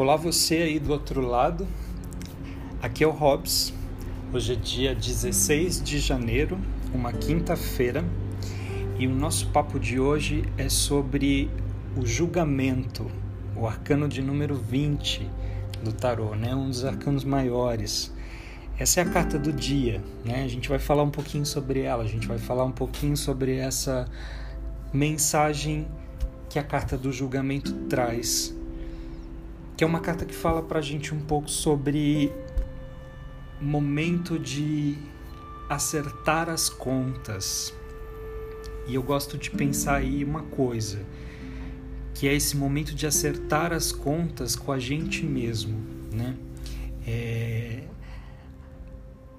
Olá você aí do outro lado. Aqui é o Hobbs. Hoje é dia 16 de janeiro, uma quinta-feira, e o nosso papo de hoje é sobre o julgamento, o arcano de número 20 do tarô, né? Um dos arcanos maiores. Essa é a carta do dia, né? A gente vai falar um pouquinho sobre ela, a gente vai falar um pouquinho sobre essa mensagem que a carta do julgamento traz que é uma carta que fala para a gente um pouco sobre momento de acertar as contas. E eu gosto de pensar aí uma coisa, que é esse momento de acertar as contas com a gente mesmo, né? É...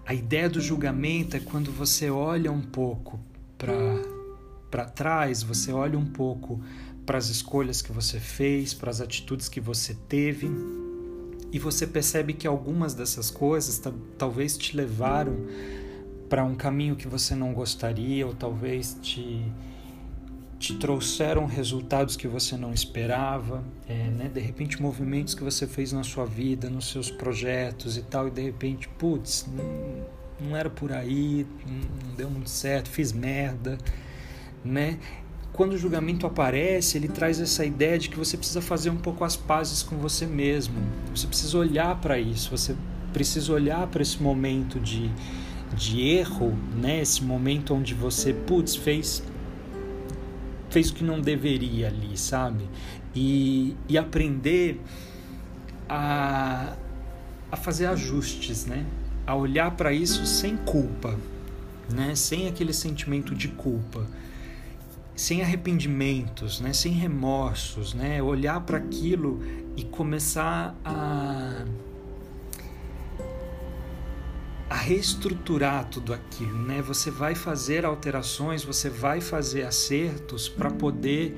A ideia do julgamento é quando você olha um pouco para trás, você olha um pouco para as escolhas que você fez, para as atitudes que você teve, e você percebe que algumas dessas coisas talvez te levaram para um caminho que você não gostaria, ou talvez te, te trouxeram resultados que você não esperava, é, né? de repente movimentos que você fez na sua vida, nos seus projetos e tal, e de repente, putz, não, não era por aí, não deu muito certo, fiz merda, né? Quando o julgamento aparece, ele traz essa ideia de que você precisa fazer um pouco as pazes com você mesmo. Você precisa olhar para isso, você precisa olhar para esse momento de, de erro, né? Esse momento onde você, putz, fez fez o que não deveria ali, sabe? E, e aprender a, a fazer ajustes, né? A olhar para isso sem culpa, né? Sem aquele sentimento de culpa sem arrependimentos, né, sem remorsos, né, olhar para aquilo e começar a a reestruturar tudo aquilo, né? Você vai fazer alterações, você vai fazer acertos para poder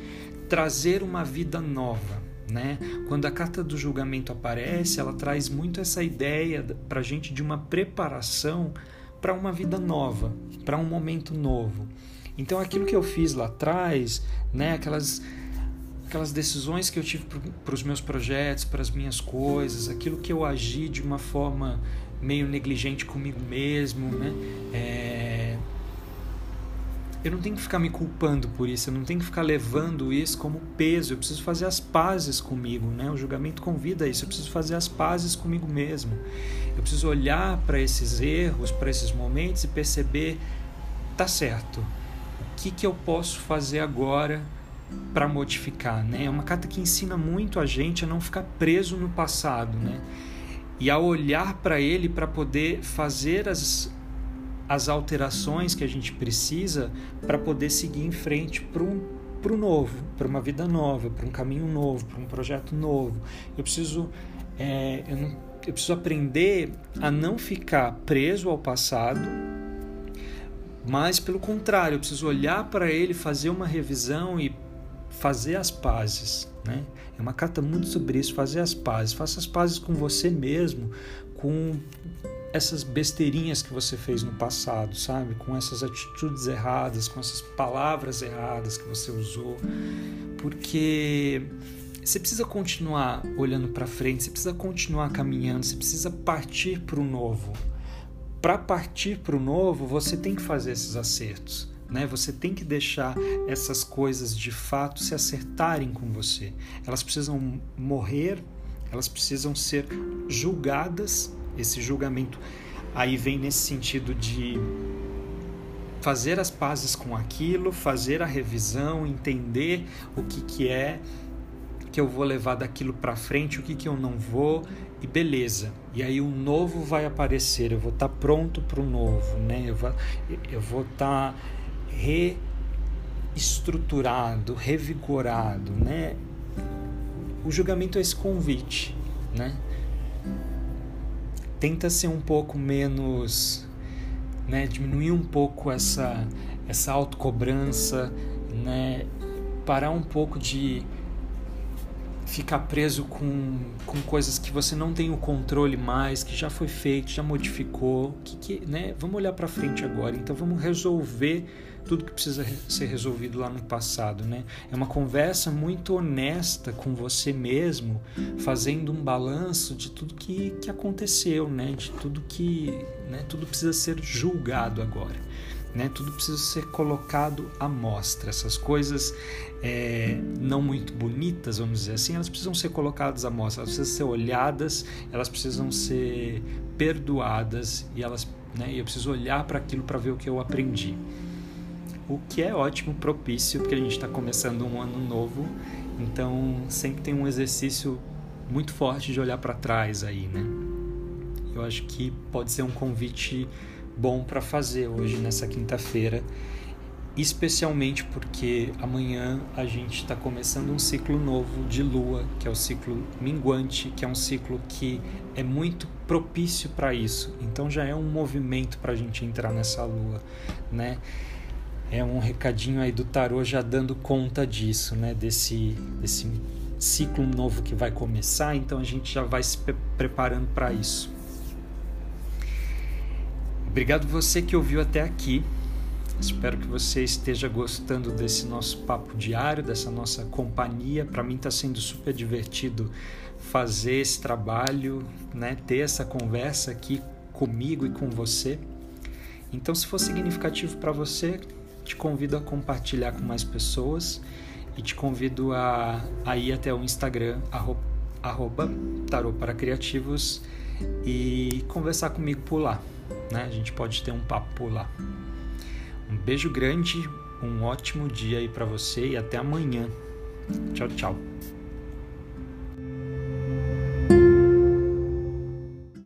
trazer uma vida nova, né? Quando a carta do julgamento aparece, ela traz muito essa ideia para a gente de uma preparação para uma vida nova, para um momento novo. Então aquilo que eu fiz lá atrás, né, aquelas aquelas decisões que eu tive para os meus projetos, para as minhas coisas, aquilo que eu agi de uma forma meio negligente comigo mesmo, né? É... Eu não tenho que ficar me culpando por isso, eu não tenho que ficar levando isso como peso, eu preciso fazer as pazes comigo, né? O julgamento convida a isso, eu preciso fazer as pazes comigo mesmo. Eu preciso olhar para esses erros, para esses momentos e perceber, tá certo, que, que eu posso fazer agora para modificar, né? É uma carta que ensina muito a gente a não ficar preso no passado, né? E a olhar para ele para poder fazer as, as alterações que a gente precisa para poder seguir em frente para um para o novo, para uma vida nova, para um caminho novo, para um projeto novo. Eu preciso é, eu, não, eu preciso aprender a não ficar preso ao passado mas, pelo contrário, eu preciso olhar para ele, fazer uma revisão e fazer as pazes. Né? É uma carta muito sobre isso, fazer as pazes. Faça as pazes com você mesmo, com essas besteirinhas que você fez no passado, sabe? Com essas atitudes erradas, com essas palavras erradas que você usou. Porque você precisa continuar olhando para frente, você precisa continuar caminhando, você precisa partir para o novo para partir para o novo, você tem que fazer esses acertos. Né? Você tem que deixar essas coisas de fato se acertarem com você. Elas precisam morrer, elas precisam ser julgadas. Esse julgamento aí vem nesse sentido de fazer as pazes com aquilo, fazer a revisão, entender o que, que é que eu vou levar daquilo para frente, o que, que eu não vou, e beleza. E aí o novo vai aparecer, eu vou estar tá pronto para o novo, né? Eu vou eu vou estar tá reestruturado, revigorado, né? O julgamento é esse convite, né? Tenta ser um pouco menos, né? Diminuir um pouco essa essa autocobrança, né? Parar um pouco de ficar preso com, com coisas que você não tem o controle mais, que já foi feito, já modificou, que, que né? Vamos olhar para frente agora. Então vamos resolver tudo que precisa ser resolvido lá no passado, né? É uma conversa muito honesta com você mesmo, fazendo um balanço de tudo que, que aconteceu, né? De tudo que, né? Tudo precisa ser julgado agora. Né? Tudo precisa ser colocado à mostra. Essas coisas é, não muito bonitas, vamos dizer assim, elas precisam ser colocadas à mostra, elas precisam ser olhadas, elas precisam ser perdoadas e elas, né? eu preciso olhar para aquilo para ver o que eu aprendi o que é ótimo, propício, porque a gente está começando um ano novo, então sempre tem um exercício muito forte de olhar para trás aí, né? Eu acho que pode ser um convite bom para fazer hoje, nessa quinta-feira, especialmente porque amanhã a gente está começando um ciclo novo de lua, que é o ciclo minguante, que é um ciclo que é muito propício para isso. Então já é um movimento para a gente entrar nessa lua, né? é um recadinho aí do tarô já dando conta disso, né? Desse, desse ciclo novo que vai começar, então a gente já vai se pre preparando para isso. Obrigado você que ouviu até aqui. Espero que você esteja gostando desse nosso papo diário, dessa nossa companhia. Para mim está sendo super divertido fazer esse trabalho, né? Ter essa conversa aqui comigo e com você. Então, se for significativo para você, te convido a compartilhar com mais pessoas e te convido a, a ir até o Instagram, arroba, arroba tarô para criativos e conversar comigo por lá. Né? A gente pode ter um papo lá. Um beijo grande, um ótimo dia aí para você e até amanhã. Tchau, tchau.